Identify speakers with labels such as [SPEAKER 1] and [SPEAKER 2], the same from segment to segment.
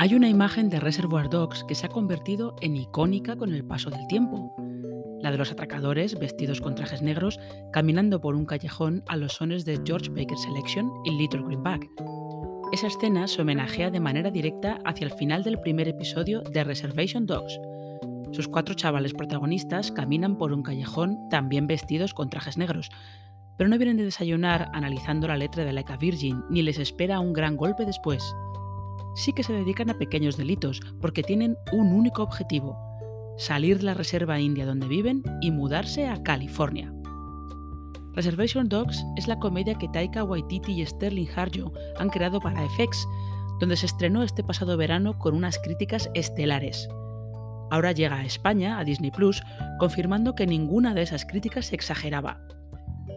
[SPEAKER 1] Hay una imagen de Reservoir Dogs que se ha convertido en icónica con el paso del tiempo. La de los atracadores vestidos con trajes negros caminando por un callejón a los sones de George Baker Selection y Little Greenback. Esa escena se homenajea de manera directa hacia el final del primer episodio de Reservation Dogs. Sus cuatro chavales protagonistas caminan por un callejón también vestidos con trajes negros, pero no vienen de desayunar analizando la letra de Like a Virgin ni les espera un gran golpe después sí que se dedican a pequeños delitos porque tienen un único objetivo, salir de la reserva india donde viven y mudarse a California. Reservation Dogs es la comedia que Taika Waititi y Sterling Harjo han creado para FX, donde se estrenó este pasado verano con unas críticas estelares. Ahora llega a España, a Disney Plus, confirmando que ninguna de esas críticas se exageraba.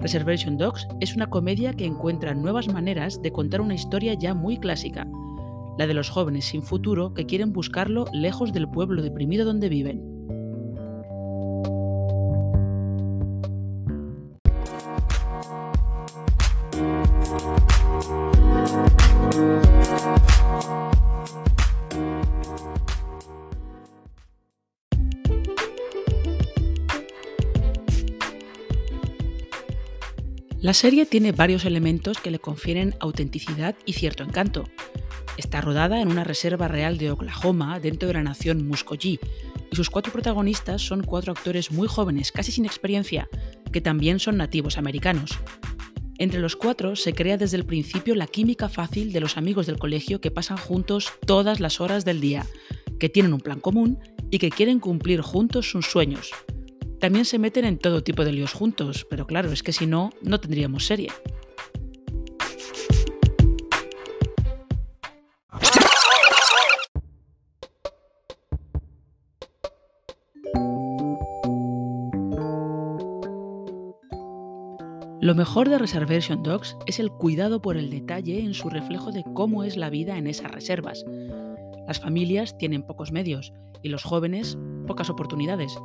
[SPEAKER 1] Reservation Dogs es una comedia que encuentra nuevas maneras de contar una historia ya muy clásica, la de los jóvenes sin futuro que quieren buscarlo lejos del pueblo deprimido donde viven. La serie tiene varios elementos que le confieren autenticidad y cierto encanto. Está rodada en una reserva real de Oklahoma dentro de la nación Muscogee y sus cuatro protagonistas son cuatro actores muy jóvenes, casi sin experiencia, que también son nativos americanos. Entre los cuatro se crea desde el principio la química fácil de los amigos del colegio que pasan juntos todas las horas del día, que tienen un plan común y que quieren cumplir juntos sus sueños. También se meten en todo tipo de líos juntos, pero claro, es que si no, no tendríamos serie. Lo mejor de Reservation Dogs es el cuidado por el detalle en su reflejo de cómo es la vida en esas reservas. Las familias tienen pocos medios y los jóvenes pocas oportunidades.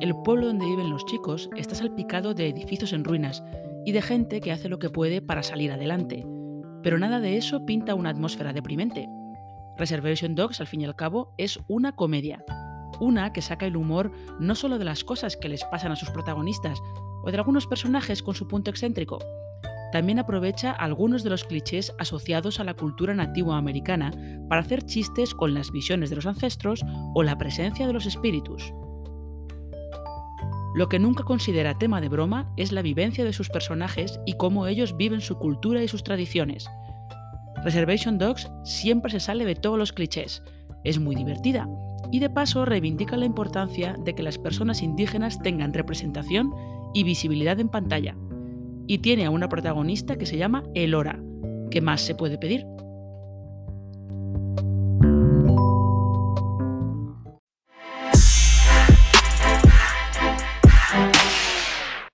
[SPEAKER 1] El pueblo donde viven los chicos está salpicado de edificios en ruinas y de gente que hace lo que puede para salir adelante. Pero nada de eso pinta una atmósfera deprimente. Reservation Dogs, al fin y al cabo, es una comedia. Una que saca el humor no solo de las cosas que les pasan a sus protagonistas, o de algunos personajes con su punto excéntrico. También aprovecha algunos de los clichés asociados a la cultura nativa americana para hacer chistes con las visiones de los ancestros o la presencia de los espíritus. Lo que nunca considera tema de broma es la vivencia de sus personajes y cómo ellos viven su cultura y sus tradiciones. Reservation Dogs siempre se sale de todos los clichés, es muy divertida y de paso reivindica la importancia de que las personas indígenas tengan representación y visibilidad en pantalla. Y tiene a una protagonista que se llama Elora. ¿Qué más se puede pedir?